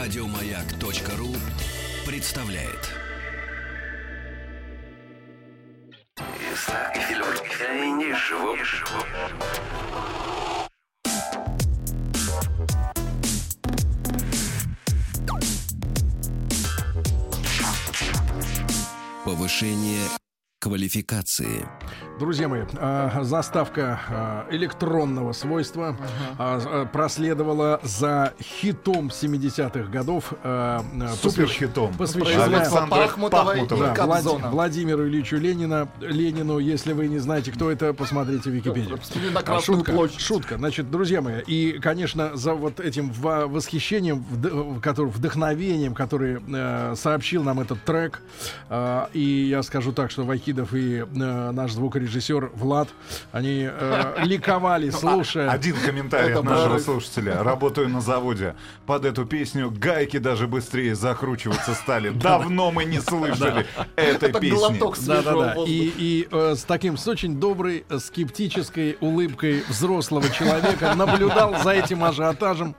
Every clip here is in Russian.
Радиомаяк.ру представляет. Повышение квалификации. Друзья мои, а, заставка а, электронного свойства а, проследовала за хитом 70-х годов. Суперхитом. Посвящена Александра Пахмутова и Пахмутова. да, Влад-. Владимиру Ильичу Ленина, Ленину. Если вы не знаете, кто это, посмотрите в Википедию. А, шутка, площадь. шутка. Значит, друзья мои, и, конечно, за вот этим во- восхищением, вдохновением, который э, сообщил нам этот трек, э, и я скажу так, что Вахидов и э, наш звукорежиссер Влад, они э, ликовали, слушая. Один комментарий от нашего слушателя. Работаю на заводе. Под эту песню гайки даже быстрее закручиваться стали. Давно мы не слышали этой Это песни. глоток Да, да, свежего да. воздуха. И, э, с таким, с очень доброй, э, скептической улыбкой взрослого человека наблюдал за этим ажиотажем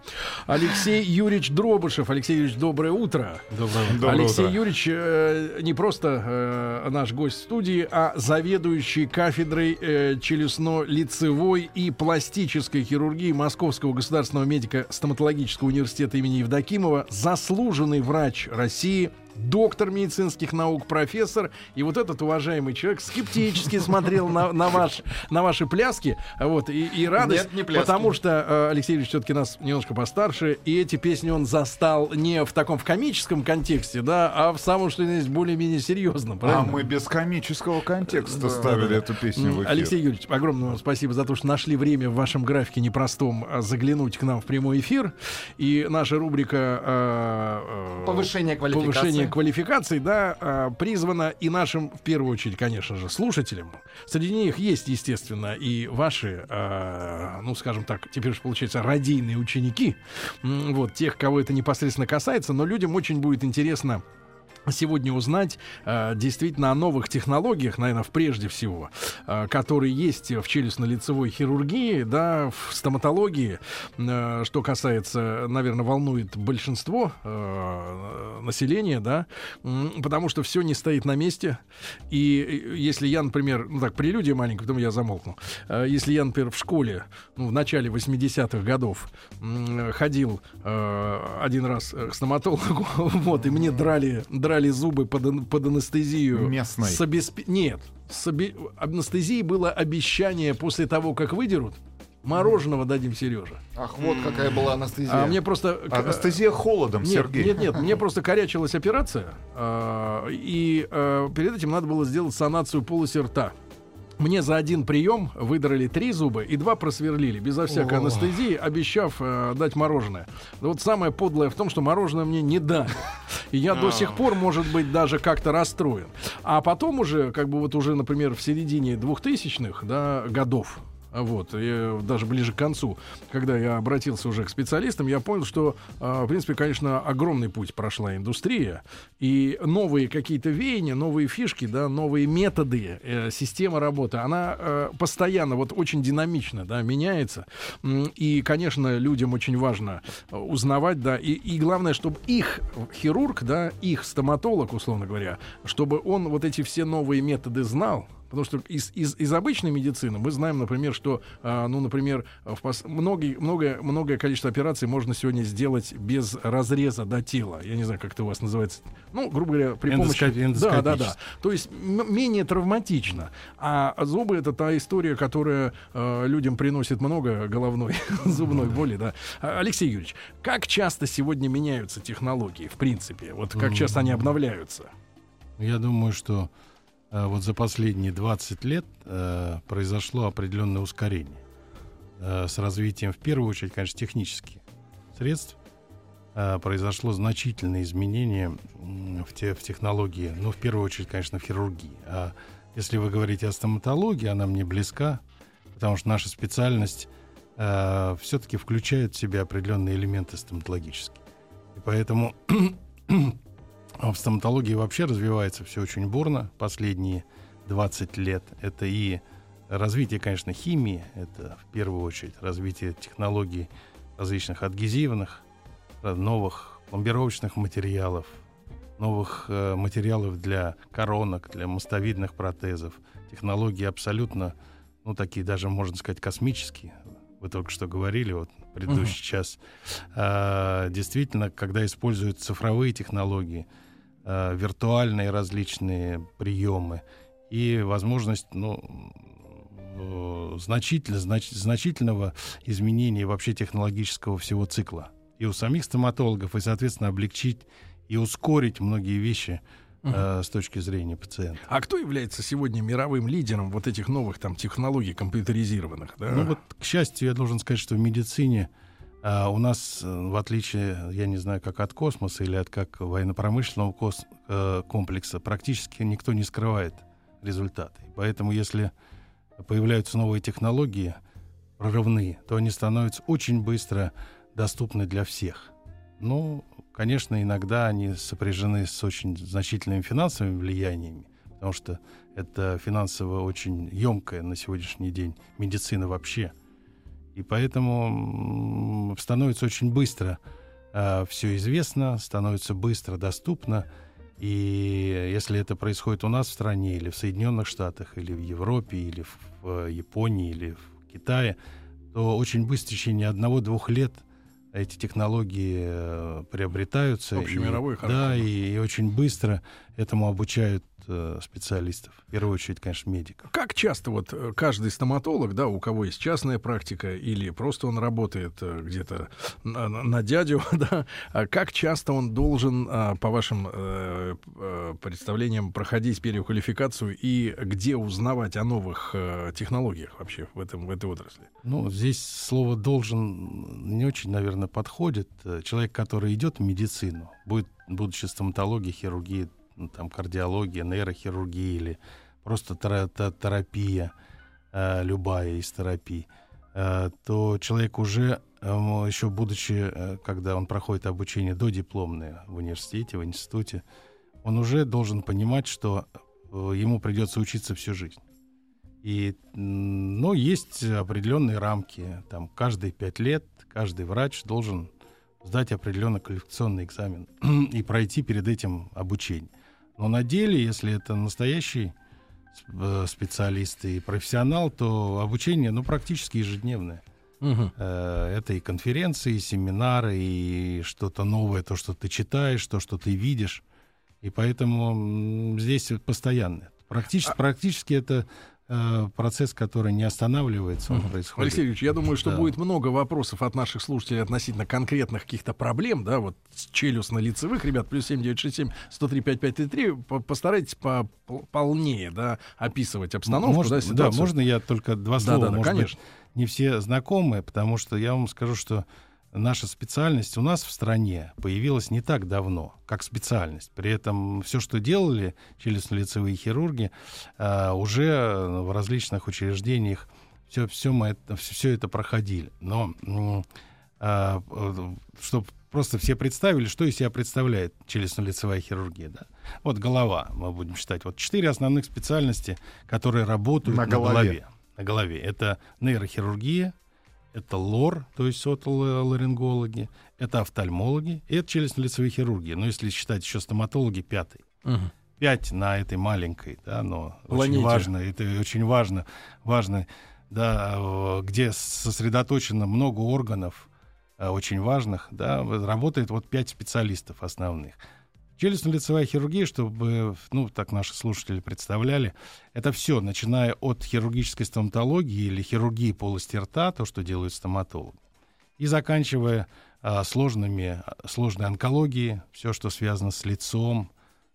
Алексей Юрьевич Дробышев. Алексей Юрьевич, доброе утро. Доброе Алексей утро. Юрьевич э, не просто наш гость в студии, а заведующий кафедрой э, челюстно-лицевой и пластической хирургии Московского государственного медико-стоматологического университета имени Евдокимова, заслуженный врач России, доктор медицинских наук, профессор. И вот этот уважаемый человек скептически смотрел на, на, ваш, на ваши пляски. Вот, и, и радость, Нет, не пляски. потому что э, Алексей Юрьевич все-таки нас немножко постарше, и эти песни он застал не в таком в комическом контексте, да, а в самом, что есть, более-менее серьезном. А Правильно? мы без комического контекста ставили эту песню в эфир. Алексей Юрьевич, огромное вам спасибо за то, что нашли время в вашем графике непростом а, заглянуть к нам в прямой эфир. И наша рубрика э, э, Повышение квалификации. повышение квалификации, да, а, призвана и нашим, в первую очередь, конечно же, слушателям. Среди них есть, естественно, и ваши, а, ну, скажем так, теперь уж получается, радийные ученики, вот, тех, кого это непосредственно касается, но людям очень будет интересно сегодня узнать э, действительно о новых технологиях, наверное, прежде всего, э, которые есть в челюстно-лицевой хирургии, да, в стоматологии, э, что касается, наверное, волнует большинство э, населения, да, м, потому что все не стоит на месте. И э, если я, например, ну так, прелюдия маленькая, потом я замолкну. Э, если я, например, в школе, ну, в начале 80-х годов м, ходил э, один раз э, к стоматологу, вот, и мне драли, драли зубы под, под анестезию. Местной. С обесп- Нет, с обе- анестезией было обещание после того, как выдерут, мороженого дадим Сережа. Ах, вот какая была анестезия. А мне просто... Анестезия холодом, нет, Сергей. Нет, нет, мне просто корячилась операция, а, и а, перед этим надо было сделать санацию полости рта. Мне за один прием выдрали три зуба и два просверлили, безо всякой О. анестезии, обещав э, дать мороженое. Но Вот самое подлое в том, что мороженое мне не дали. И я до сих пор, может быть, даже как-то расстроен. А потом уже, как бы вот уже, например, в середине 2000-х да, годов, вот, и даже ближе к концу, когда я обратился уже к специалистам, я понял, что, э, в принципе, конечно, огромный путь прошла индустрия, и новые какие-то веяния, новые фишки, да, новые методы, э, система работы, она э, постоянно, вот очень динамично, да, меняется, и, конечно, людям очень важно э, узнавать, да, и, и главное, чтобы их хирург, да, их стоматолог, условно говоря, чтобы он вот эти все новые методы знал, Потому что из, из, из обычной медицины мы знаем, например, что, а, ну, например, в пос- многие, многое, многое количество операций можно сегодня сделать без разреза до тела. Я не знаю, как это у вас называется. Ну, грубо говоря, при помощи... Эндоскоп- Да, да, да. эндоскопически. То есть менее травматично. А зубы это та история, которая э, людям приносит много головной зубной боли, да. А, Алексей Юрьевич, как часто сегодня меняются технологии, в принципе? Вот как часто они обновляются? Я думаю, что э, вот за последние 20 лет э, произошло определенное ускорение Э, с развитием, в первую очередь, конечно, технических средств. э, произошло значительное изменение в, те, в технологии, ну, в первую очередь, конечно, в хирургии. А если вы говорите о стоматологии, она мне близка, потому что наша специальность все-таки включает в себя определенные элементы стоматологические. И поэтому в стоматологии вообще развивается все очень бурно последние 20 лет. Это и развитие, конечно, химии, это в первую очередь развитие технологий различных адгезивных, э, новых пломбировочных материалов, новых э, материалов для коронок, для мостовидных протезов. Технологии абсолютно, ну, такие даже, можно сказать, космические. Вы только что говорили, вот предыдущий Мгм. час. А, действительно, когда используют цифровые технологии, а, виртуальные различные приемы и возможность, ну, э, значительно, знач- значительного изменения вообще технологического всего цикла. И у самих стоматологов, и, соответственно, облегчить и ускорить многие вещи э, с точки зрения пациента. А кто является сегодня мировым лидером вот этих новых там технологий компьютеризированных? Да? Ну вот, к счастью, я должен сказать, что в медицине а, у нас, э, в отличие, я не знаю, как от космоса или от как военно-промышленного кос- э, комплекса, практически никто не скрывает результаты. Поэтому, если появляются новые технологии прорывные, то они становятся очень быстро доступны для всех. Ну, конечно, иногда они сопряжены с очень значительными финансовыми влияниями, потому что это финансово очень емкая на сегодняшний день медицина вообще. И поэтому становится очень быстро все известно, становится быстро доступно. И если это происходит у нас в стране, или в Соединенных Штатах, или в Европе, или в, в Японии, или в Китае, то очень быстро, в течение одного-двух лет эти технологии э, приобретаются. Общемировой и, характер. Да, и, и очень быстро этому обучают э, специалистов. В первую очередь, конечно, медиков. Как часто вот э, каждый стоматолог, да, у кого есть частная практика или просто он работает э, где-то на, на- дядю, да, а как часто он должен, а, по вашим э, э, представлениям, проходить переквалификацию и где узнавать о новых э, технологиях вообще в, этом, в этой отрасли? Ну, здесь слово «должен» не очень, наверное, подходит. Э, Человек, который идет в медицину, будет, будучи стоматологией, хирургией, ну, там, кардиология, нейрохирургия или просто тера- те- терапия, э, любая из терапий, э, то человек уже, э, еще будучи, э, когда он проходит обучение додипломное в университете, в институте, он уже должен понимать, что ему придется учиться всю жизнь. И, ну, есть определенные рамки. Там каждые пять лет каждый врач должен сдать определенный квалификационный экзамен и пройти перед этим обучение. Но на деле, если это настоящий э, специалист и профессионал, то обучение, ну, практически ежедневное. Э, Это и конференции, и семинары, и что-то новое, то, что ты читаешь, то, что ты видишь. И поэтому здесь постоянно. Практически, практически это процесс, который не останавливается, он происходит. Алексей Юрьевич, я думаю, что Да. будет много вопросов от наших слушателей относительно конкретных каких-то проблем, да, вот с челюстно-лицевых, ребят, плюс 7967 103 5533, По- постарайтесь по- пол- полнее, да, описывать обстановку, Можно- да, да, ситуацию. можно я только два Да, слова? да, да, Может быть, конечно. не все знакомы, потому что я вам скажу, что наша специальность у нас в стране появилась не так давно, как специальность. При этом все, что делали челюстно-лицевые хирурги, а, уже в различных учреждениях все, все, мы это, все это проходили. Но чтобы просто все представили, что из себя представляет челюстно-лицевая хирургия. Да? Вот голова, мы будем считать. Вот четыре основных специальности, которые работают На на, голове. голове. На голове. Это нейрохирургия, это лор, то есть отоларингологи, это офтальмологи, и это челюстно-лицевая хирургия. Ну, если считать еще стоматологи, пятый. Мгм. Пять на этой маленькой, да, но Планете. очень важно, это очень важно, важно, да, где сосредоточено много органов, э, очень важных, да, работает вот пять специалистов основных. Челюстно-лицевая хирургия, чтобы, ну, так наши слушатели представляли, это все, начиная от хирургической стоматологии или хирургии полости рта, то, что делают стоматологи, и заканчивая а, сложными, сложной онкологией, все, что связано с лицом,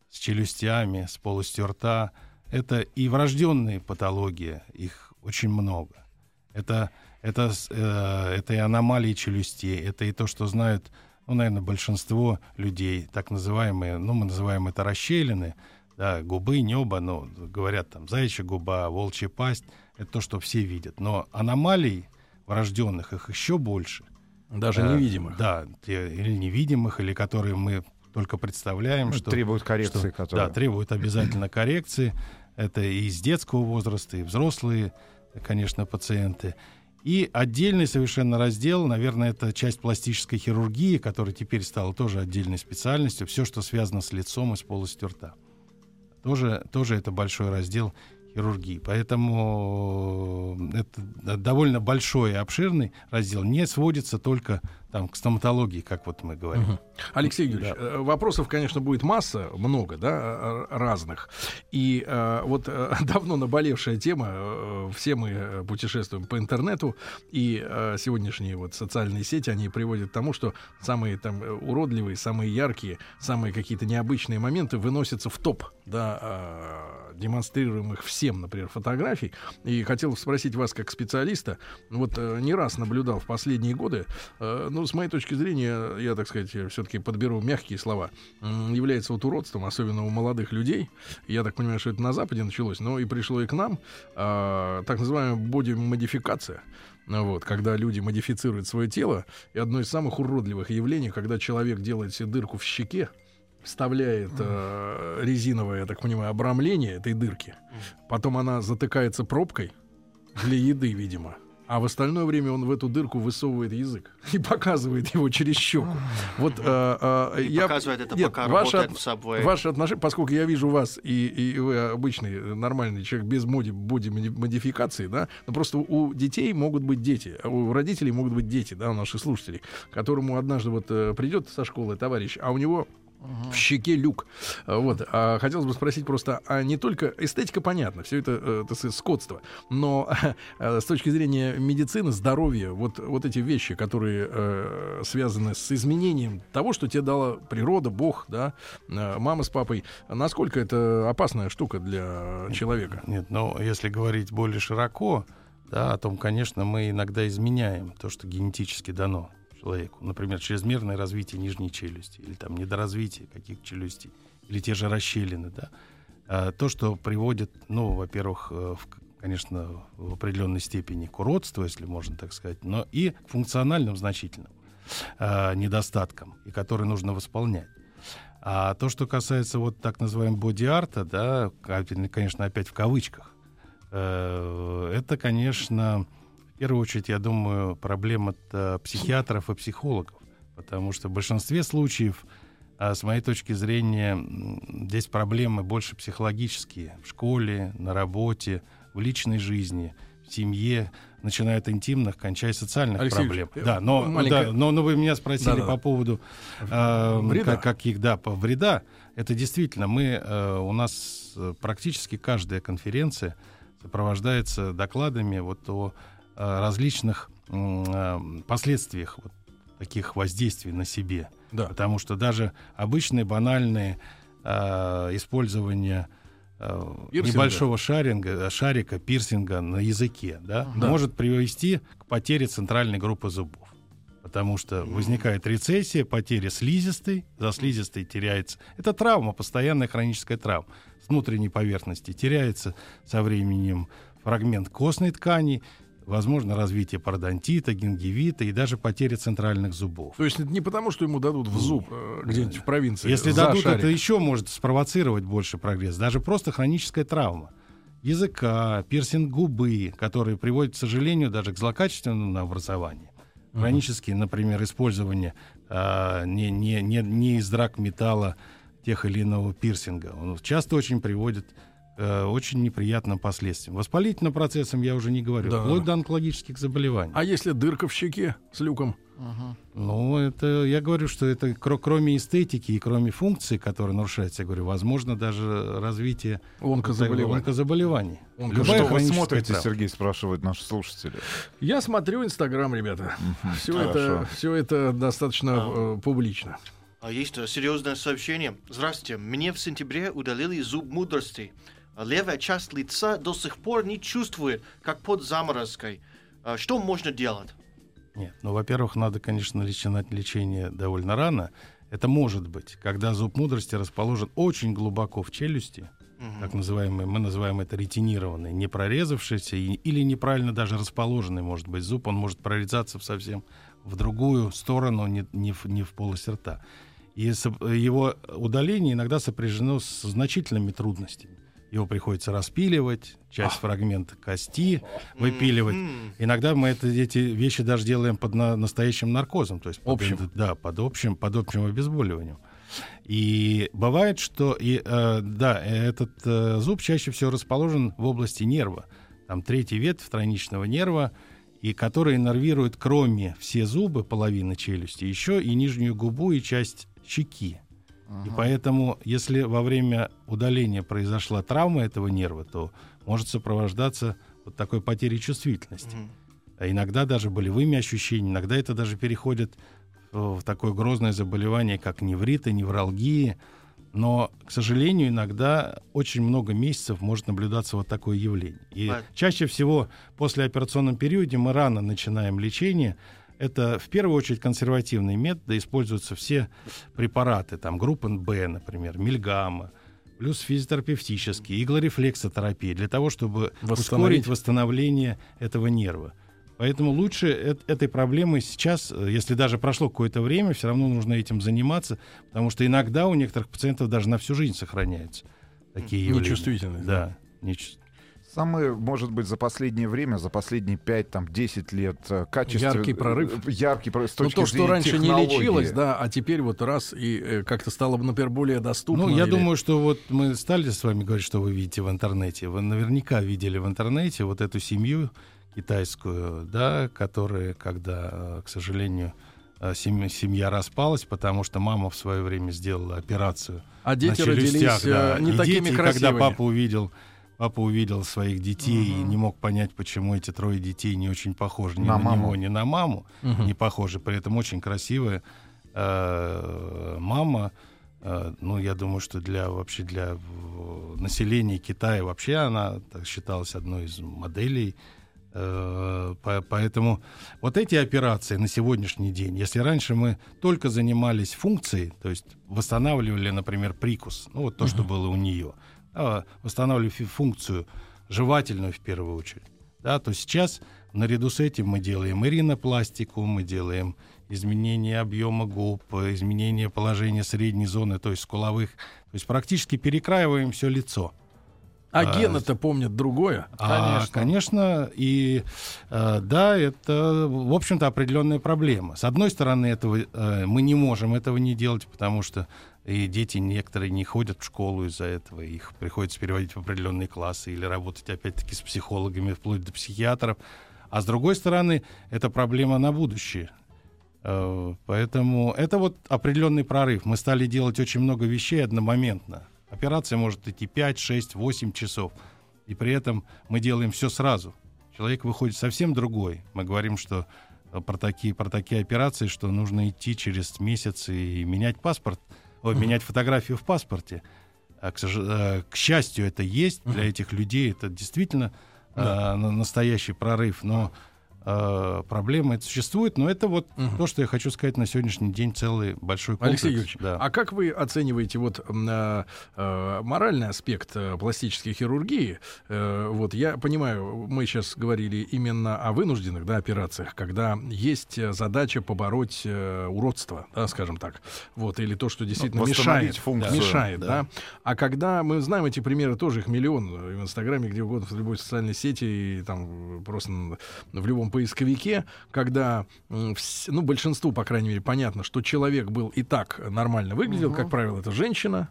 с челюстями, с полостью рта. Это и врожденные патологии, их очень много. Это, это, э, это и аномалии челюстей, это и то, что знают, ну, наверное, большинство людей, так называемые, ну, мы называем это расщелины, да, губы, небо, ну, говорят там заячья губа, волчья пасть, это то, что все видят. Но аномалий врожденных их еще больше. Даже Э, невидимых. Да, или невидимых, или которые мы только представляем, Ну, что требуют коррекции, что- которые... Да, требуют обязательно коррекции. Это и из детского возраста, и взрослые, конечно, пациенты. И отдельный совершенно раздел, наверное, это часть пластической хирургии, которая теперь стала тоже отдельной специальностью. Все, что связано с лицом и с полостью рта. Тоже, тоже это большой раздел хирургии. Поэтому э, это довольно большой и обширный раздел. Не сводится только там, к стоматологии, как вот мы говорим. Мгм. Алексей Юрьевич, Да. э, вопросов, конечно, будет масса, много, да, э, разных. И э, вот э, давно наболевшая тема, э, все мы э, путешествуем по интернету, и э, сегодняшние вот социальные сети, они приводят к тому, что самые там э, уродливые, самые яркие, самые какие-то необычные моменты выносятся в топ, да, э, демонстрируемых всем, например, фотографий. И хотел спросить вас, как специалиста, вот э, не раз наблюдал в последние годы, э, ну, с моей точки зрения, я, так сказать, все-таки подберу мягкие слова, является вот уродством, особенно у молодых людей. Я так понимаю, что это на Западе началось, но и пришло и к нам, а, так называемая боди-модификация. Вот, когда люди модифицируют свое тело, и одно из самых уродливых явлений, когда человек делает себе дырку в щеке, вставляет э, резиновое, я так понимаю, обрамление этой дырки, потом она затыкается пробкой для еды, видимо. А в остальное время он в эту дырку высовывает язык и показывает его через щеку. Вот э, э, я показывает это, нет, пока ваше от- в Subway. Ваши отношения, поскольку я вижу вас, и, и вы обычный э, нормальный человек без моди, боди моди- модификации, да, но просто у детей могут быть дети, а у родителей могут быть дети, да, у наших слушателей, которому однажды вот э, придет со школы товарищ, а у него в щеке люк. А, Вот. А хотелось бы спросить просто, а не только эстетика понятна, все это, э, так скотство, но э, с точки зрения медицины, здоровья, вот, вот эти вещи, которые э, связаны с изменением того, что тебе дала природа, Бог, да, мама с папой, насколько это опасная штука для человека? Нет, но если говорить более широко, да, о том, конечно, мы иногда изменяем то, что генетически дано человеку. Например, чрезмерное развитие нижней челюсти или там недоразвитие каких-то челюстей или те же расщелины, да. А, то, что приводит, ну, во-первых, э, в- конечно, в определенной степени к уродству, если можно так сказать, но и к функциональным значительным а, недостаткам, и которые нужно восполнять. А то, что касается вот так называемого боди-арта, да, конечно, опять в кавычках, э, это, конечно, в первую очередь, я думаю, проблема психиатров и психологов, потому что в большинстве случаев, а, с моей точки зрения, здесь проблемы больше психологические в школе, на работе, в личной жизни, в семье, начиная от интимных, кончая социальных Алексей проблем. Юрьевич, Да, но, маленькая- да, но, но вы меня спросили Да-да-да. по поводу э, Вреда. как- каких, да, по вреда. Это действительно, мы, э, у нас э, практически каждая конференция сопровождается докладами вот о э, различных м, э, последствиях вот таких воздействий на себе. Да. Потому что даже обычные банальные э, использование э, Пирсинга. небольшого шаринга, э, шарика, пирсинга на языке, да, Да. может привести к потере центральной группы зубов. Потому что возникает рецессия, потеря слизистой, за слизистой теряется. Это травма, постоянная хроническая травма с внутренней поверхности. Теряется со временем фрагмент костной ткани, возможно развитие пародонтита, гингивита и даже потеря центральных зубов. То есть это не потому, что ему дадут в зуб э, где-нибудь в провинции. Если дадут, шарик. это еще может спровоцировать больше прогресс. Даже просто хроническая травма языка, пирсинг губы, которые приводят, к сожалению, даже к злокачественному образованию. Хронические, например, использование а, не, не, не, не из драк металла тех или иного пирсинга. Он часто очень приводит э, очень неприятным последствиям. Воспалительным процессом я уже не говорю, Да. вплоть до онкологических заболеваний. А если дырка в щеке с люком? Ну, это я говорю, что это кро- кроме эстетики и кроме функций, которые нарушаются, я говорю, возможно даже развитие Онкозаболеваний. онкозаболеваний. Онко- Любая Что вы смотрите, травма. Сергей спрашивает наши слушатели. Я смотрю Инстаграм, ребята. Все это, все это достаточно э, публично. А Есть э, серьезное сообщение. Здравствуйте. Мне в сентябре удалили зуб мудрости. Левая часть лица до сих пор не чувствует, как под заморозкой. А Что можно делать? Нет, ну, во-первых, надо, конечно, начинать лечение довольно рано. Это может быть, когда зуб мудрости расположен очень глубоко в челюсти, так называемый, мы называем это ретинированный, не прорезавшийся и- или неправильно даже расположенный, может быть, зуб, он может прорезаться в совсем в другую сторону, не, не в, не в полость рта. И его удаление иногда сопряжено с значительными трудностями. Его приходится распиливать, часть фрагмента кости выпиливать. Иногда мы это, эти вещи даже делаем под на- настоящим наркозом, то есть под, Общим. да, под общим, под общим обезболиванием. И бывает, что и, э, да, этот э, зуб чаще всего расположен в области нерва. Там третий ветвь тройничного нерва, и который иннервирует кроме все зубы, половины челюсти, еще и нижнюю губу и часть щеки. И поэтому, если во время удаления произошла травма этого нерва, то может сопровождаться вот такой потерей чувствительности. Мгм. А иногда даже болевыми ощущениями, иногда это даже переходит в такое грозное заболевание, как невриты, невралгии. Но, к сожалению, иногда очень много месяцев может наблюдаться вот такое явление. И чаще всего после операционном периоде мы рано начинаем лечение. Это в первую очередь консервативные методы, используются все препараты, там группа Б, например, мильгамма, плюс физиотерапевтические, иглорефлексотерапия, для того, чтобы ускорить восстановление этого нерва. Поэтому лучше эт- этой проблемой сейчас, э, если даже прошло какое-то время, все равно нужно этим заниматься, потому что иногда у некоторых пациентов даже на всю жизнь сохраняются такие явления. Нечувствительность, Да, нечу- Самый, может быть, за последнее время, за последние 5-10 лет э, качество... Яркий прорыв. э, Яркий прорыв с Ну, то, что раньше не технологии. лечилось, да, а теперь вот раз и э, как-то стало, например, более доступно. Ну, я или- думаю, что вот мы стали с вами говорить, что вы видите в интернете. Вы наверняка видели в интернете вот эту семью китайскую, да, которая, когда, э, к сожалению, э, семья, семья распалась, потому что мама в свое время сделала операцию А дети на челюстях, родились э, да. не И такими дети, красивыми. когда папа увидел папа увидел своих детей и не мог понять, почему эти трое детей не очень похожи ни На на, маму. него, ни на маму, Мгм. не похожи, при этом очень красивая э, мама. Э, ну, я думаю, что для вообще для в- населения Китая вообще она так, считалась одной из моделей. Э, по- Поэтому вот эти операции на сегодняшний день, если раньше мы только занимались функцией, то есть восстанавливали, например, прикус, ну вот то, что было у нее, восстанавливали фи- функцию жевательную в первую очередь, да, то сейчас наряду с этим мы делаем и ринопластику, мы делаем изменение объема губ, изменение положения средней зоны, то есть скуловых, то есть практически перекраиваем все лицо. А а, гены-то помнят другое. А, конечно, и э, да, это, в общем-то, определенная проблема. С одной стороны, этого э, мы не можем этого не делать, потому что и дети некоторые не ходят в школу из-за этого, их приходится переводить в определенные классы или работать опять-таки с психологами, вплоть до психиатров. А с другой стороны, это проблема на будущее. Э, Поэтому это вот определенный прорыв. Мы стали делать очень много вещей одномоментно. Операция может идти 5, 6, 8 часов. И при этом мы делаем все сразу. Человек выходит совсем другой. Мы говорим, что э, про такие, про такие операции, что нужно идти через месяц и менять паспорт, ой, менять фотографию в паспорте. А, к, э, к счастью, это есть для этих людей. Это действительно э, на- настоящий прорыв. Но э, проблема это существует. Но это вот то, что я хочу сказать на сегодняшний день целый большой комплекс. Алексей Юрьевич, Да. а как вы оцениваете вот э, э, моральный аспект э, пластической хирургии? Э, вот я понимаю, мы сейчас говорили именно о вынужденных да, операциях, когда есть задача побороть э, уродство, да, скажем так, вот или то, что действительно восстановить мешает, функцию. мешает, да. Да. А когда мы знаем эти примеры, тоже их миллион э, в Инстаграме, где угодно, в любой социальной сети, и там просто в любом поисковике, когда, ну, большинству, по крайней мере, понятно, что человек был и так нормально выглядел, как правило, это женщина,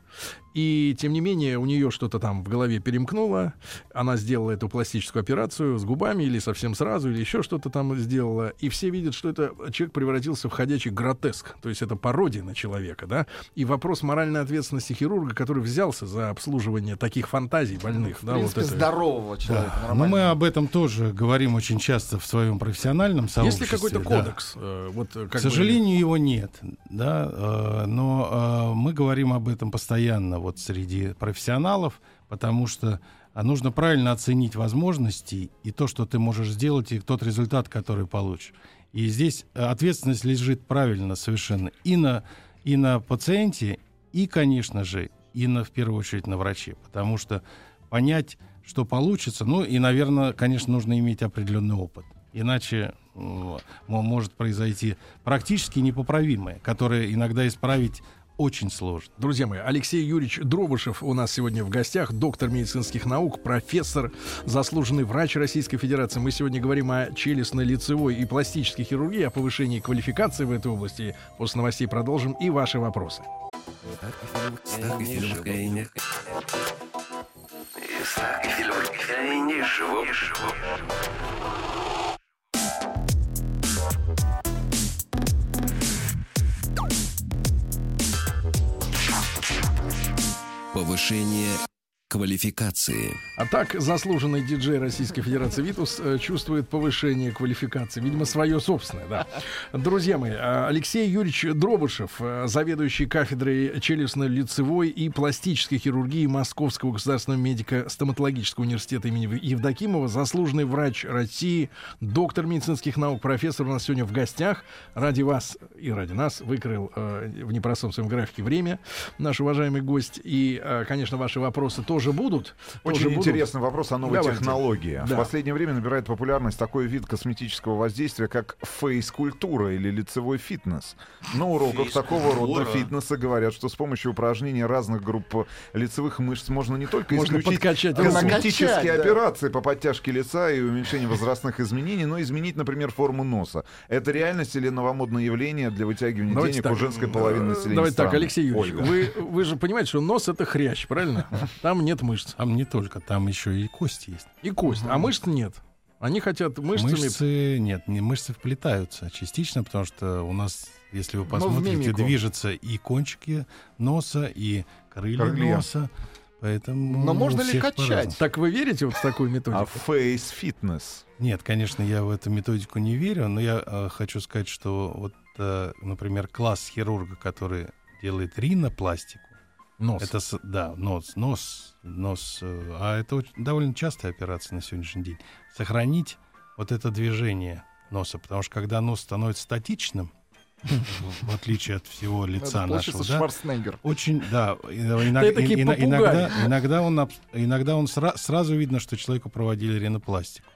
и тем не менее у нее что-то там в голове перемкнуло, она сделала эту пластическую операцию с губами или совсем сразу, или еще что-то там сделала, и все видят, что это человек превратился в ходячий гротеск, то есть это пародия на человека, да, и вопрос моральной ответственности хирурга, который взялся за обслуживание таких фантазий больных, В да, принципе, вот это. здорового человека. Да. Но нормального. мы об этом тоже говорим очень часто в своем профессиональном Есть сообществе. ли какой-то да. кодекс? э, вот, э, как К бы- сожалению, его нет, да, э, но мы говорим об этом постоянно вот среди профессионалов, потому что а, нужно правильно оценить возможности и то, что ты можешь сделать, и тот результат, который получишь. И здесь ответственность лежит правильно совершенно и на, и на пациенте, и, конечно же, и на, в первую очередь на враче, потому что понять, что получится, ну и, наверное, конечно, нужно иметь определенный опыт. Иначе может произойти практически непоправимое, которое иногда исправить очень сложно. Друзья мои, Алексей Юрьевич Дробышев у нас сегодня в гостях, доктор медицинских наук, профессор, заслуженный врач Российской Федерации. Мы сегодня говорим о челюстно-лицевой и пластической хирургии, о повышении квалификации в этой области. После новостей продолжим и ваши вопросы. Ставки Повышение квалификации. А так заслуженный диджей Российской Федерации Витус э, чувствует повышение квалификации, видимо, свое собственное, да. Друзья мои, э, Алексей Юрьевич Дробышев, э, заведующий кафедрой челюстно-лицевой и пластической хирургии Московского государственного медико-стоматологического университета имени Евдокимова, заслуженный врач России, доктор медицинских наук, профессор у нас сегодня в гостях. Ради вас и ради нас выкрыл в непростом своем графике время наш уважаемый гость. И, конечно, ваши вопросы тоже будут. Очень тоже будут. интересный вопрос о новой Давайте. технологии. Да. В последнее время набирает популярность такой вид косметического воздействия, как фейс-культура или лицевой фитнес. На уроках такого рода фитнеса говорят, что с помощью упражнений разных групп лицевых мышц можно не только Можно исключить косметические Накачать, да. операции по подтяжке лица и уменьшению возрастных изменений, но изменить, например, форму носа. Это реальность или новомодное явление для вытягивания Давайте денег так. у женской половины населения Давайте так, страны? Алексей Юрьевич, Ольга. вы, вы же понимаете, что нос это хрящ, правильно? Там нет мышц. Там не только, там еще и кости есть. И кость, а мышц нет. Они хотят мышцами... Мышцы, нет, не мышцы вплетаются частично, потому что у нас, если вы посмотрите, мимику. движутся и кончики носа, и крылья, Крылья. носа. Поэтому Но можно ли качать? по-разному. Так вы верите вот в такую А методику? фейс-фитнес? Нет, конечно, я в эту методику не верю, но я э, хочу сказать, что вот, э, например, класс хирурга, который делает ринопластику, Нос. это да, нос, нос, нос, э, а это очень- довольно частая операция на сегодняшний день. Сохранить вот это движение носа, потому что когда нос становится статичным, в отличие от всего лица нашего, да, очень, да, попугай. иногда, иногда он, иногда он сра- сразу видно, что человеку проводили ринопластику.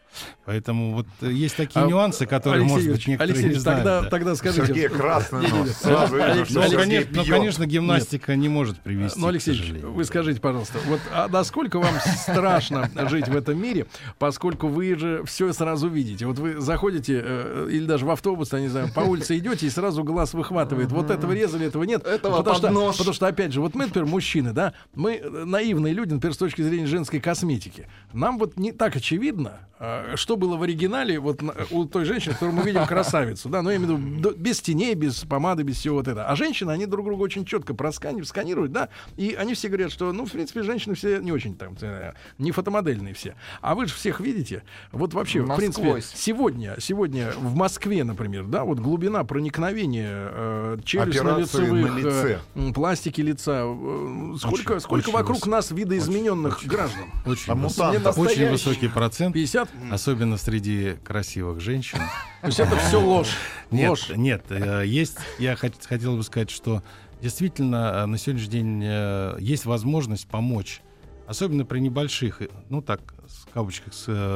Поэтому вот есть такие А, нюансы, которые, Алексей может быть, некоторые Алексей не знают. тогда, да. тогда скажите... Сергей красный нос. Сразу что Ну, конечно, ну, пьет. конечно, гимнастика не может привести. Ну, Алексей вы скажите, пожалуйста, вот а насколько вам страшно жить в этом мире, поскольку вы же все сразу видите. Вот вы заходите э, или даже в автобус, я не знаю, по улице идете и сразу глаз выхватывает. Вот этого резали, этого нет. Этого потому, под что, нож. потому что, опять же, вот мы, например, мужчины, да, мы наивные люди, например, с точки зрения женской косметики. Нам вот не так очевидно, э, что было в оригинале вот на- у той женщины, которую мы видим красавицу, да, но я имею в виду без теней, без помады, без всего вот этого. А женщины, они друг друга очень четко просканируют, сканируют, да, и они все говорят, что, ну, в принципе, женщины все не очень там, э, не фотомодельные все. А вы же всех видите. Вот вообще, в принципе, Насквозь. сегодня, сегодня в Москве, например, да, вот глубина проникновения э, Операции челюстно-лицевых на лице. э, пластики лица. э, сколько Очень- сколько очень вокруг выс- нас видоизмененных граждан? Очень, А мутантов? очень высокий процент, 50? Особенно среди красивых женщин. То есть это все ложь. Нет, ложь. нет, э, есть, я хот- хотел бы сказать, что действительно э, на сегодняшний день э, есть возможность помочь, особенно при небольших, ну так, в кавычках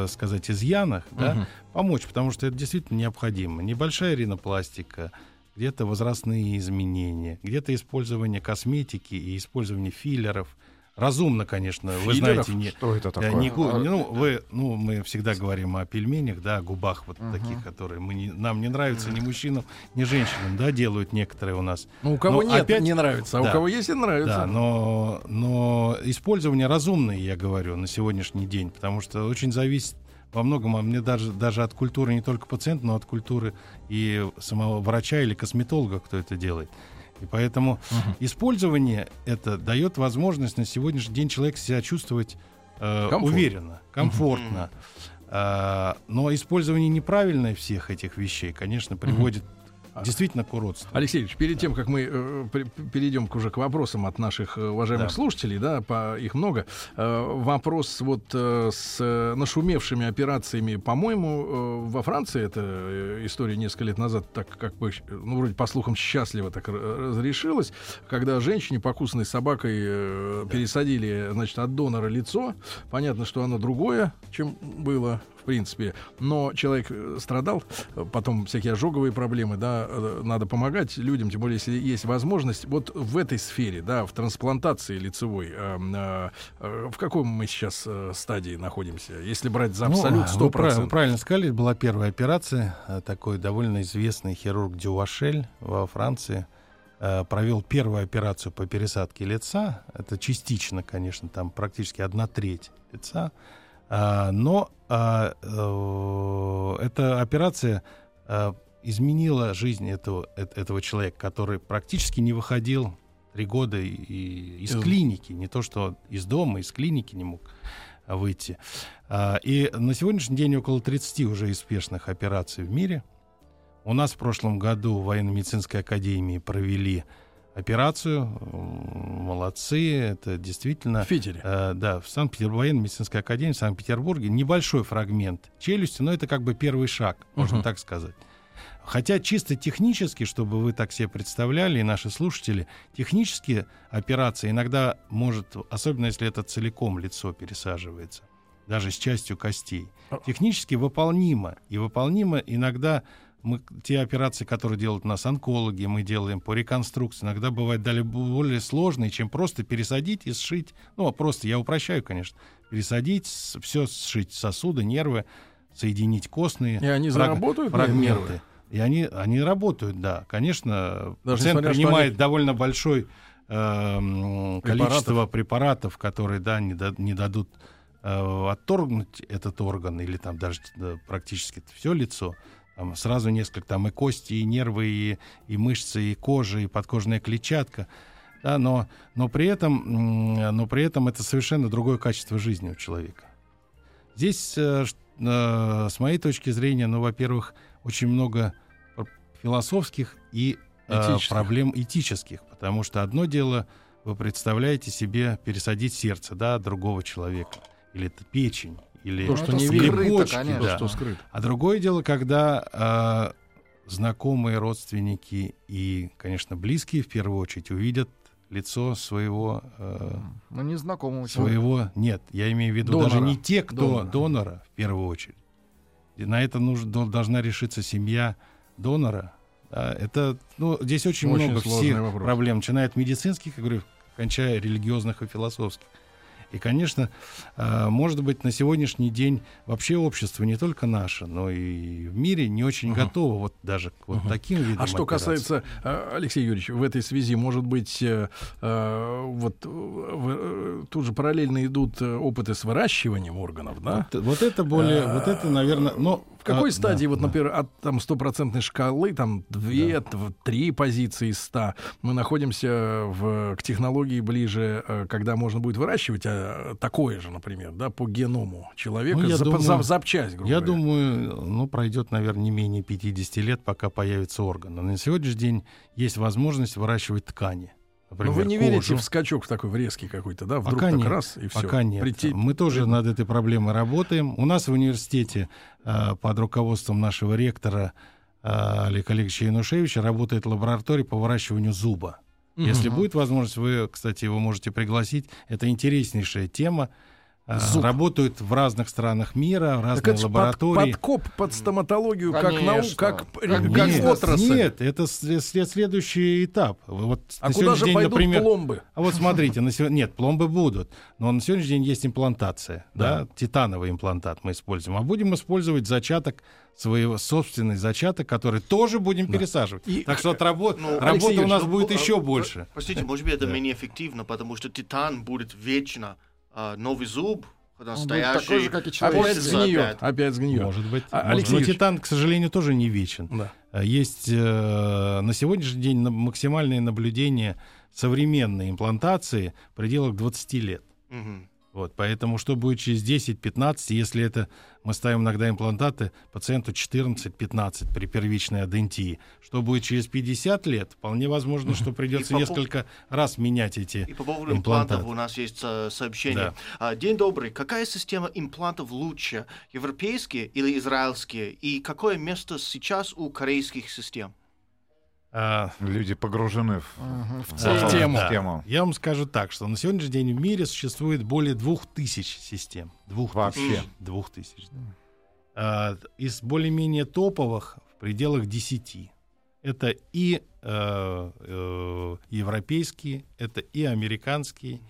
сказать, изъянах, да, помочь, потому что это действительно необходимо. Небольшая ринопластика, где-то возрастные изменения, где-то использование косметики и использование филлеров. Разумно, конечно, вы Филлеров? знаете, не, Что это Э, такое? не не, ну, вы, ну, мы всегда говорим о пельменях, да, о губах вот таких, которые мы не, нам не нравятся ни мужчинам, ни женщинам, да, делают некоторые у нас. Ну, у кого Но нет, опять- не нравится, а у Да. кого есть, и нравится. Да, но, но использование разумное, я говорю, на сегодняшний день, потому что очень зависит во многом, а мне даже, даже от культуры не только пациента, но от культуры и самого врача или косметолога, кто это делает. И поэтому использование это дает возможность на сегодняшний день человека себя чувствовать э, Комфортно. уверенно, комфортно. А, но использование неправильное всех этих вещей, конечно, приводит действительно к уродству. Алексей Ильич, перед тем, как мы э, перейдем к- уже к вопросам от наших э, уважаемых Да. слушателей, да, по, их много, э, вопрос вот э, с э, нашумевшими операциями, по-моему, э, во Франции эта э, история несколько лет назад так как бы, ну, вроде по слухам счастливо так разрешилась, когда женщине, покусанной собакой, э, пересадили, значит, от донора лицо. Понятно, что оно другое, чем было в принципе, но человек э, страдал, потом всякие ожоговые проблемы, да, э, надо помогать людям, тем более, если есть возможность. Вот в этой сфере, да, в трансплантации лицевой, э, э, э, в каком мы сейчас э, стадии находимся? Если брать за Ну, абсолют вы прав- 100%. вы правильно сказали, была первая операция. Такой довольно известный хирург Дювашель во Франции провел первую операцию по пересадке лица. Это частично, конечно, там практически одна треть лица. А, Но а, э, эта операция э, изменила жизнь этого, э- этого человека, который практически не выходил три года и- из Из- клиники, не то что из дома, из клиники не мог а, выйти. А, И на сегодняшний день около 30 уже успешных операций в мире. У нас в прошлом году в военно-медицинской академии провели операцию. Молодцы, это действительно... В Питере. Э, да, в Санкт-Петербурге, военно-медицинской академии в Санкт-Петербурге небольшой фрагмент челюсти, но это как бы первый шаг, можно Мгм. так сказать. Хотя чисто технически, чтобы вы так себе представляли, и наши слушатели, технически операция иногда может, особенно если это целиком лицо пересаживается, даже с частью костей, технически выполнимо. И выполнимо иногда мы, те операции, которые делают у нас онкологи, мы делаем по реконструкции, иногда бывают далее более сложные, чем просто пересадить и сшить. Ну, а просто, я упрощаю, конечно, пересадить, все сшить сосуды, нервы, соединить костные И они фраг- заработают фрагменты. нервы? И они, они работают, да. Конечно, Даже пациент несмотря, что принимает они- довольно большое эм, количество препаратов, которые да, не, да- не дадут э, отторгнуть этот орган или там даже да, практически все лицо. Там сразу несколько, там и кости, и нервы, и, и мышцы, и кожа, и подкожная клетчатка. Да, но, но, при этом, но при этом это совершенно другое качество жизни у человека. Здесь, э, э, с моей точки зрения, ну, во-первых, очень много философских и э, Этических. проблем этических, потому что одно дело, вы представляете себе пересадить сердце, да, другого человека, или это печень, или, То, что не скрыто, почки, конечно. То, да. что скрыто. А другое дело, когда э, знакомые, родственники и, конечно, близкие в первую очередь увидят лицо своего э, Ну, незнакомого человека. своего нет, я имею в виду Донора. даже не те, кто Донора. донора, в первую очередь. И на это нужно, дол- должна решиться семья донора. Да, это, ну, здесь очень, Очень много всех вопрос. проблем, начиная от медицинских, я говорю, кончая религиозных и философских. И, конечно, э, может быть, на сегодняшний день вообще общество не только наше, но и в мире не очень Мгм. готово вот даже к вот Мгм. таким видам А что операций. касается, э, Алексей Юрьевич, в этой связи, может быть, э, э, вот тут же параллельно идут опыты с выращиванием органов, да? Вот, вот это более, вот это, наверное, но В какой а, стадии, да, вот, да. например, от там стопроцентной шкалы, там две, тв- три позиции из ста, мы находимся в, к технологии ближе, э, когда можно будет выращивать э, такое же, например, да, по геному человека, Ну, я за, думаю- за- запчасть, грубо Я говоря. думаю, ну, пройдет, наверное, не менее 50 лет, пока появится орган. Но на сегодняшний день есть возможность выращивать ткани. Но Например, Ну, вы не верите кожу. в скачок такой в резкий какой-то, да? Вдруг Пока так нет. раз и все. Пока нет. Мы тоже над этой проблемой работаем. У нас в университете э, под руководством нашего ректора э, Олега Олеговича Янушевича работает лаборатория по выращиванию зуба. Если будет возможность, вы, кстати, его можете пригласить. Это интереснейшая тема. Э, Зуб. Работают в разных странах мира, в Так разные это ж под, лаборатории. подкоп под стоматологию, как Конечно. наука, как, Как- как нет, отрасль. нет, это след- след- следующий этап. Вот А на куда же сегодняшний день, пойдут например, пломбы? а вот смотрите, на сего- нет, пломбы будут, но на сегодняшний день есть имплантация, да, титановый имплантат мы используем, а будем использовать зачаток своего собственный зачаток, который тоже будем пересаживать. И- так что от работ- Ну, работа Алексей у нас Ну, будет а, еще а, больше. Простите, может быть, это менее эффективно, потому что титан будет вечно а, новый зуб, настоящий. такой же, как и Опять человеческий. Портится сгниет. опять. Опять сгниет. Может быть. А. Алексей Но титан, к сожалению, тоже не вечен. Да. А Есть э, на сегодняшний день максимальное наблюдение современной имплантации в пределах 20 лет. Мгм. Вот, поэтому что будет через 10-15, если это мы ставим иногда имплантаты пациенту 14-15 при первичной адентии, что будет через 50 лет, вполне возможно, что придется по несколько раз менять эти И по поводу имплантаты. имплантов у нас есть э, сообщение. Да. А, День добрый. Какая система имплантов лучше? Европейские или израильские? И какое место сейчас у корейских систем? А, Люди погружены в, Мгм, в в тему. в тему. Я вам скажу так, что на сегодняшний день в мире существует более двух тысяч систем. Двух Вообще. тысяч. Двух тысяч. Э, из более-менее топовых в пределах 10. Это и э, э, европейские, это и американские,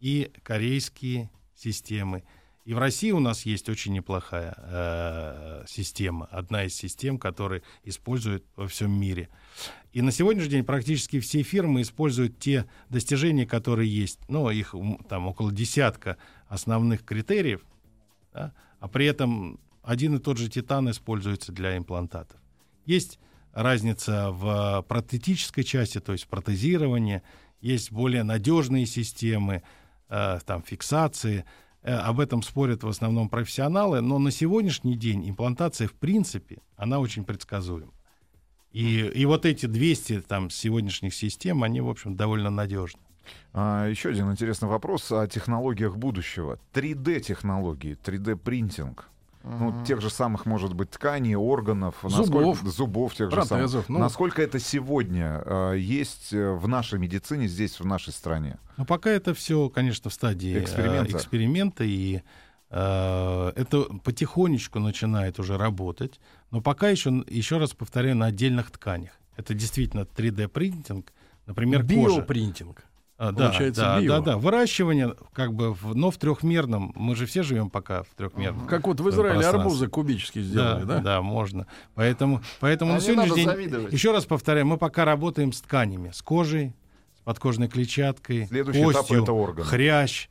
и корейские системы. И в России у нас есть очень неплохая э, система, одна из систем, которые используют во всем мире. И на сегодняшний день практически все фирмы используют те достижения, которые есть. Ну, их там около десятка основных критериев, да, а при этом один и тот же титан используется для имплантатов. Есть разница в протетической части, то есть протезирование, есть более надежные системы, э, там фиксации. Э, об этом спорят в основном профессионалы, но на сегодняшний день имплантация в принципе, она очень предсказуема. И, и вот эти 200 там сегодняшних систем, они, в общем, довольно надежны. А, еще один интересный вопрос о технологиях будущего. 3D-технологии, 3D-принтинг. Ну, тех же самых, может быть, тканей, органов, Зубов. насколько- зубов тех же самых. Протезов. Ну, Насколько это сегодня э, есть э, в нашей медицине здесь, в нашей стране? Но пока это все, конечно, в стадии э, Эксперимента. эксперимента, и э, это потихонечку начинает уже работать. Но пока еще, еще раз повторяю, на отдельных тканях. Это действительно 3D-принтинг, например, кожа. биопринтинг. А, да, получается, да, био. да, да. Выращивание, как бы, в- но в трехмерном. Мы же все живем пока в трехмерном. Как вот в Израиле арбузы кубические сделали, да? да, можно. Поэтому, поэтому А на сегодняшний день, завидовать. еще раз повторяю, мы пока работаем с тканями, с кожей, с подкожной клетчаткой, Следующий этап костью, это органы. хрящ.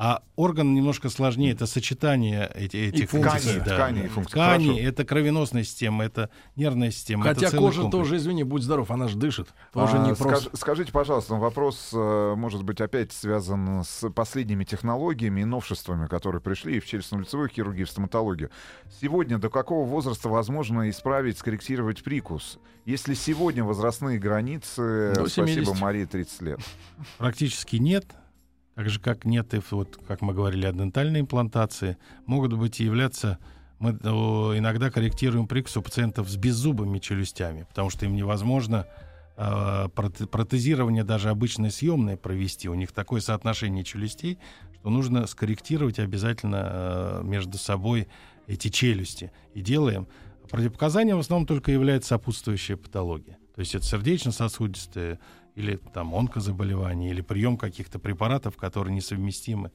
А орган немножко сложнее, это сочетание эти- этих функций. да. тканей, функций, Ткани, хорошо. это кровеносная система, это нервная система. Хотя это кожа комплекс. тоже, извини, будь здоров, она же дышит. Тоже А, не скаж- просто. Скажите, пожалуйста, вопрос, э, может быть, опять связан с последними технологиями и новшествами, которые пришли и в челюстно-лицевой хирургии, и в стоматологии. Сегодня до какого возраста возможно исправить, скорректировать прикус? Если сегодня возрастные границы, До спасибо, 70. Марии, 30 лет. Практически нет. Так же, как нет и, вот, как мы говорили, адентальной имплантации. Могут быть и являться... Мы иногда корректируем прикус у пациентов с беззубыми челюстями, потому что им невозможно э, проте- протезирование даже обычное съемное провести. У них такое соотношение челюстей, что нужно скорректировать обязательно э, между собой эти челюсти. И делаем. Противопоказанием в основном только является сопутствующая патология. То есть это сердечно-сосудистые или там онкозаболевания, или прием каких-то препаратов, которые несовместимы.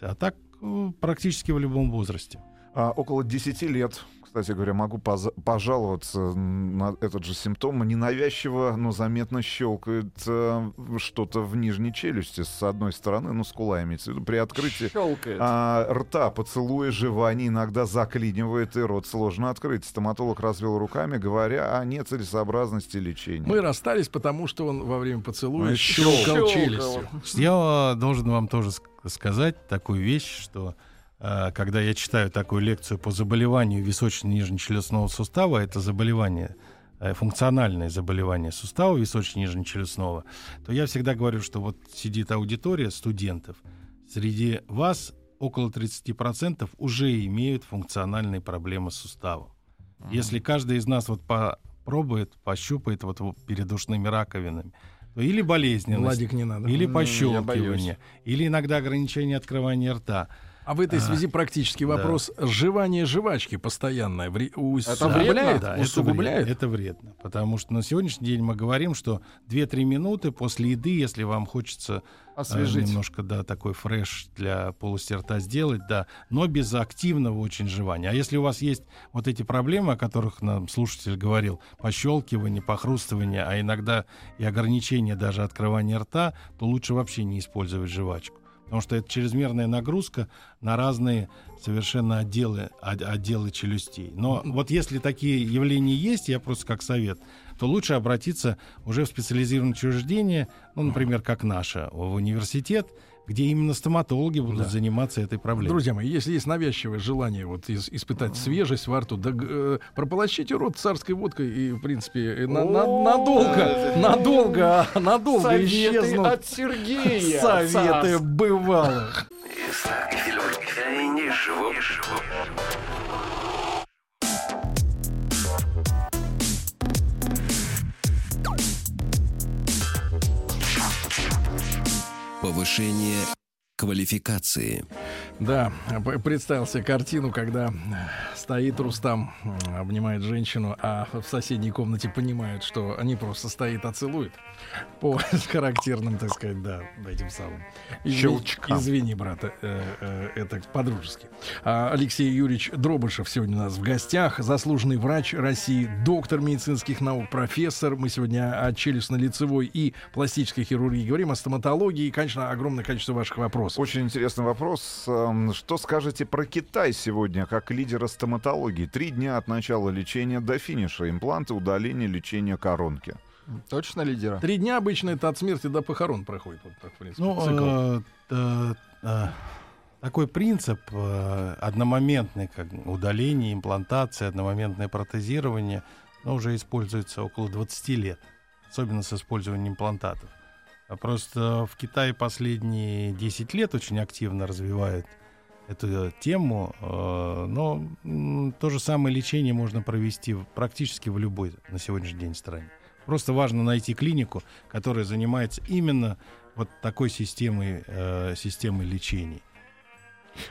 А так э, практически в любом возрасте. А, около 10 лет, кстати говоря, могу пожаловаться на этот же симптом. Ненавязчиво, но заметно щелкает э, что-то в нижней челюсти с одной стороны, ну, скула имеется в виду, при открытии Щелкает. а, рта, поцелуя, жевания иногда заклинивает, и рот сложно открыть. Стоматолог развел руками, говоря о нецелесообразности лечения. Мы расстались, потому что он во время поцелуя Ну, щелкал щелкал. челюстью. Я э, должен вам тоже ск- сказать такую вещь, что э, когда я читаю такую лекцию по заболеванию височно-нижнечелюстного сустава, это заболевание, э, функциональное заболевание сустава височно-нижнечелюстного, то я всегда говорю, что вот сидит аудитория студентов, среди вас около 30% уже имеют функциональные проблемы с суставом. Если каждый из нас вот попробует, пощупает вот перед ушными раковинами, то или болезненность, Владик, не надо. или пощелкивание, или иногда ограничение открывания рта. А в этой А, связи практический да. вопрос. Жевание жвачки постоянное вре- вредно? усугубляет? Да, это усугубляет? вредно, это вредно. Потому что на сегодняшний день мы говорим, что 2-3 минуты после еды, если вам хочется э, Освежить. немножко, да, такой фреш для полости рта сделать, да, но без активного очень жевания. А если у вас есть вот эти проблемы, о которых нам слушатель говорил, пощелкивание, похрустывание, а иногда и ограничение даже открывания рта, то лучше вообще не использовать жвачку. Потому что это чрезмерная нагрузка на разные совершенно отделы, от- отделы челюстей. Но вот если такие явления есть, я просто как совет, то лучше обратиться уже в специализированное учреждение, ну, например, как наше, в университет, где именно стоматологи будут Да. заниматься этой проблемой. Друзья мои, если есть навязчивое желание вот ис- испытать свежесть во рту, да э, прополощите рот царской водкой и, в принципе, э, на- на- надолго, надолго, надолго Советы исчезнут от Сергея. советы бывалых. Повышение квалификации. Да, представил себе картину, когда стоит Рустам, обнимает женщину, а в соседней комнате понимают, что они просто стоит, а целуют. По характерным, так сказать, да, этим самым. Изви- Щелчкам. Извини, брат, э, э, это по-дружески. А, Алексей Юрьевич Дробышев сегодня у нас в гостях. Заслуженный врач России, доктор медицинских наук, профессор. Мы сегодня о челюстно-лицевой и пластической хирургии говорим, о стоматологии и, конечно, огромное количество ваших вопросов. Очень интересный вопрос. Эм, Что скажете про Китай сегодня как лидера стоматологии? Три дня от начала лечения до финиша. Импланты, удаление, лечение коронки. Точно лидера? Три дня обычно это от смерти до похорон проходит. Вот так, в принципе, Ну, цикл. э, э, э, такой принцип э, одномоментный, как удаление, имплантация, одномоментное протезирование, ну, уже используется около 20 лет, особенно с использованием имплантатов. А просто в Китае последние 10 лет очень активно развивают эту тему, э, но то же самое лечение можно провести практически в любой на сегодняшний день стране. Просто важно найти клинику, которая занимается именно вот такой системой, э, системой лечения.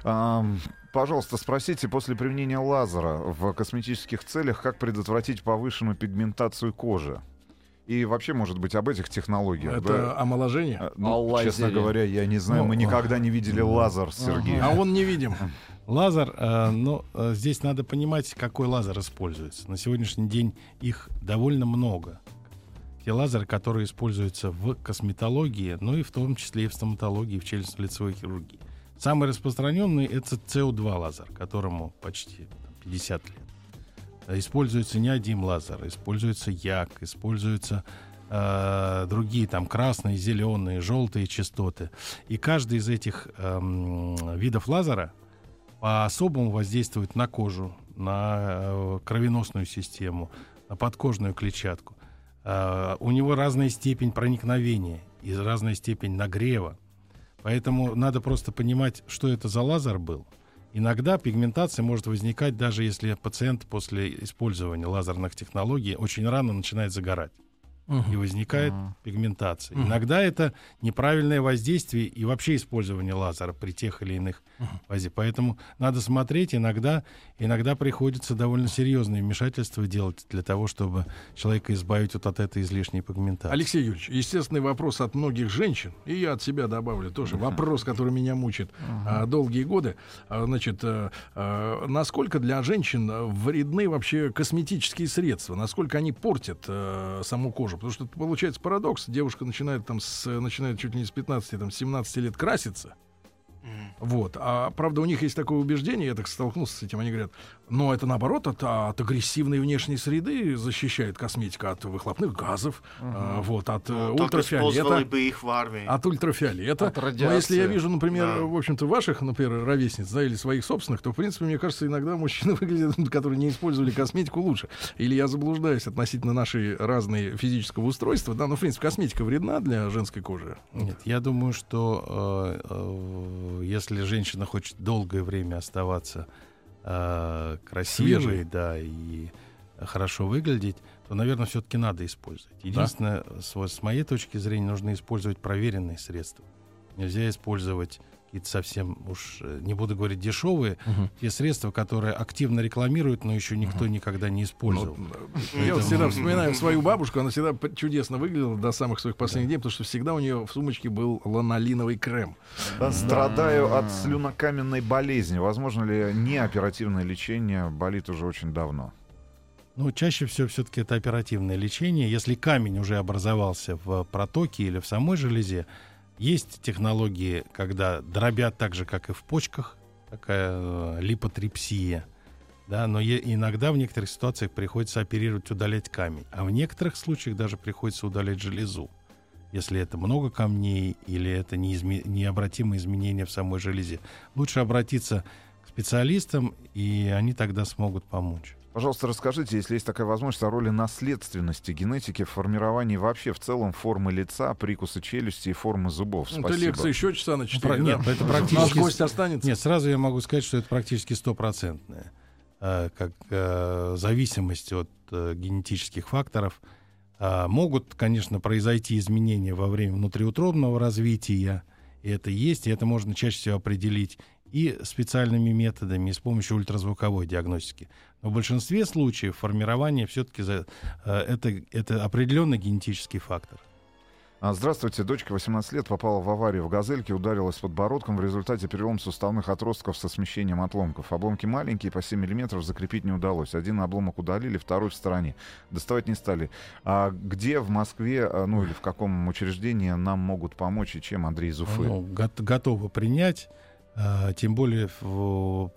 Ам, Пожалуйста, спросите после применения лазера в косметических целях, как предотвратить повышенную пигментацию кожи? И вообще, может быть, об этих технологиях. это да? омоложение. А, ну, честно говоря, я не знаю, Ну, мы никогда не видели лазер, Сергей. А он невидим. Лазер, э, ну, э, здесь надо понимать, какой лазер используется. На сегодняшний день их довольно много. Те лазеры, которые используются в косметологии, ну и в том числе и в стоматологии, в челюстно-лицевой хирургии. Самый распространенный это CO2 лазер, которому почти там, 50 лет. Э, Используется не один лазер, используется як, используются э, другие там красные, зеленые, желтые частоты. И каждый из этих эм, видов лазера по-особому воздействует на кожу, на э, кровеносную систему, на подкожную клетчатку. Э, у него разная степень проникновения и разная степень нагрева. Поэтому надо просто понимать, что это за лазер был. Иногда пигментация может возникать, даже если пациент после использования лазерных технологий очень рано начинает загорать. И возникает пигментация. Иногда это неправильное воздействие и вообще использование лазера при тех или иных воздействиях. Поэтому надо смотреть. Иногда, иногда приходится довольно серьезные вмешательства делать для того, чтобы человека избавить вот от этой излишней пигментации. Алексей Юрьевич, естественный вопрос от многих женщин, и я от себя добавлю тоже, вопрос, который меня мучит а, долгие годы. А, значит, а, а, насколько для женщин вредны вообще косметические средства? Насколько они портят а, саму кожу? Потому что получается парадокс. Девушка начинает там с, начинает чуть ли не с 15, там, 17 лет краситься. Вот. А правда, у них есть такое убеждение, я так столкнулся с этим, они говорят, но это наоборот от, от агрессивной внешней среды защищает косметика от выхлопных газов, а, вот, от э, Ну, так использовали ультрафиолета. бы их в армии. От ультрафиолета. От Но если я вижу, например, Да. в общем-то, ваших, например, ровесниц, да, или своих собственных, то, в принципе, мне кажется, иногда мужчины выглядят, которые не использовали косметику, лучше. Или я заблуждаюсь относительно нашей разной физического устройства, да, но, в принципе, косметика вредна для женской кожи. Нет, я думаю, что э, э, если женщина хочет долгое время оставаться э, красивой, Свежей. да, и хорошо выглядеть, то, наверное, все-таки надо использовать. Единственное, с, вот с моей точки зрения, нужно использовать проверенные средства. Нельзя использовать какие-то совсем уж, э, не буду говорить дешевые, те средства, которые активно рекламируют, но еще никто никогда не использовал. Ну, Я вот всегда вспоминаю свою бабушку, она всегда чудесно выглядела до самых своих последних дней, потому что всегда у нее в сумочке был ланолиновый крем. Да, Страдаю от слюнокаменной болезни. Возможно ли неоперативное лечение болит уже очень давно? Ну, чаще всего все-таки это оперативное лечение. Если камень уже образовался в протоке или в самой железе, есть технологии, когда дробят так же, как и в почках, такая э, липотрипсия. Да, но иногда в некоторых ситуациях приходится оперировать, удалять камень. А в некоторых случаях даже приходится удалять железу. Если это много камней или это неизме- необратимые изменения в самой железе. Лучше обратиться к специалистам, и они тогда смогут помочь. Пожалуйста, расскажите, если есть такая возможность, о роли наследственности генетики в формировании вообще в целом формы лица, прикуса челюсти и формы зубов. Ну, Спасибо. Это лекция еще часа на про- 4, нет, да? это Наш практически- гость останется. Нет, сразу я могу сказать, что это практически стопроцентное. Э, Как э, зависимость от э, генетических факторов. Могут, конечно, произойти изменения во время внутриутробного развития. И это есть, и это можно чаще всего определить и специальными методами, и с помощью ультразвуковой диагностики. Но в большинстве случаев формирование все-таки это, это определенный генетический фактор. А, Здравствуйте. Дочка 18 лет попала в аварию в «Газельке», ударилась подбородком. В результате перелом суставных отростков со смещением отломков. Обломки маленькие, по 7 миллиметров, закрепить не удалось. Один обломок удалили, второй в стороне. Доставать не стали. А где в Москве, а, ну или в каком учреждении нам могут помочь и чем, Андрей из Уфы? Ну, го- готовы принять. А, Тем более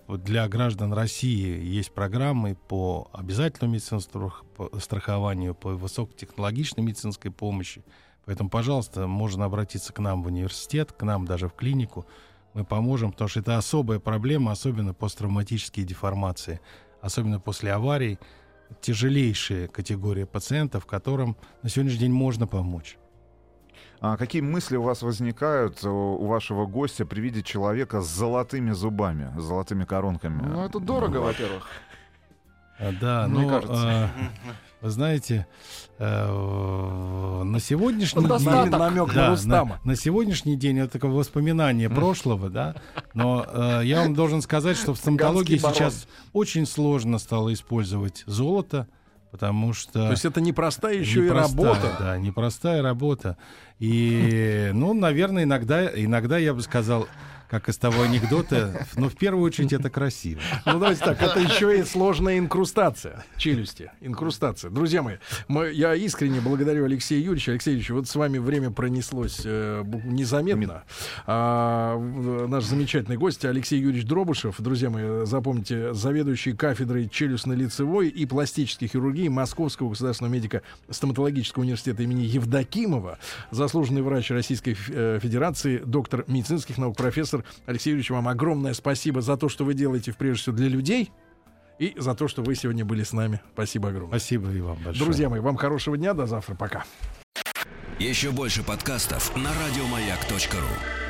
для граждан России есть программы по обязательному медицинскому страхованию, по высокотехнологичной медицинской помощи. Поэтому, пожалуйста, можно обратиться к нам в университет, к нам даже в клинику. Мы поможем, потому что это особая проблема, особенно посттравматические деформации, особенно после аварий. Тяжелейшая категория пациентов, которым на сегодняшний день можно помочь. А какие мысли у вас возникают у у вашего гостя при виде человека с золотыми зубами, с золотыми коронками? Ну, это дорого, во-первых. А, Да, Мне но кажется. э, вы знаете, э, на сегодняшний Ну, день... Намек на Да, на, Рустама. на сегодняшний день это такое воспоминание прошлого, да. Но э, я вам должен сказать, что в стоматологии сейчас очень сложно стало использовать золото, потому что То есть это непростая еще и непростая, работа. Да, непростая работа. И, ну, наверное, иногда, иногда я бы сказал, как из того анекдота, но в первую очередь это красиво. Ну, давайте так, это еще и сложная инкрустация челюсти. Инкрустация. Друзья мои, мы, я искренне благодарю Алексея Юрьевича. Алексей Юрьевич, вот с вами время пронеслось э, незаметно. А, наш замечательный гость Алексей Юрьевич Дробышев. Друзья мои, запомните, заведующий кафедрой челюстно-лицевой и пластической хирургии Московского государственного медико-стоматологического университета имени Евдокимова, заслуженный врач Российской э, Федерации, доктор медицинских наук, профессор Алексей Юрьевич, вам огромное спасибо за то, что вы делаете, прежде всего, для людей и за то, что вы сегодня были с нами. Спасибо огромное. Спасибо и вам большое. Друзья мои, вам хорошего дня, до завтра, пока. Еще больше подкастов на радиомаяк.ру.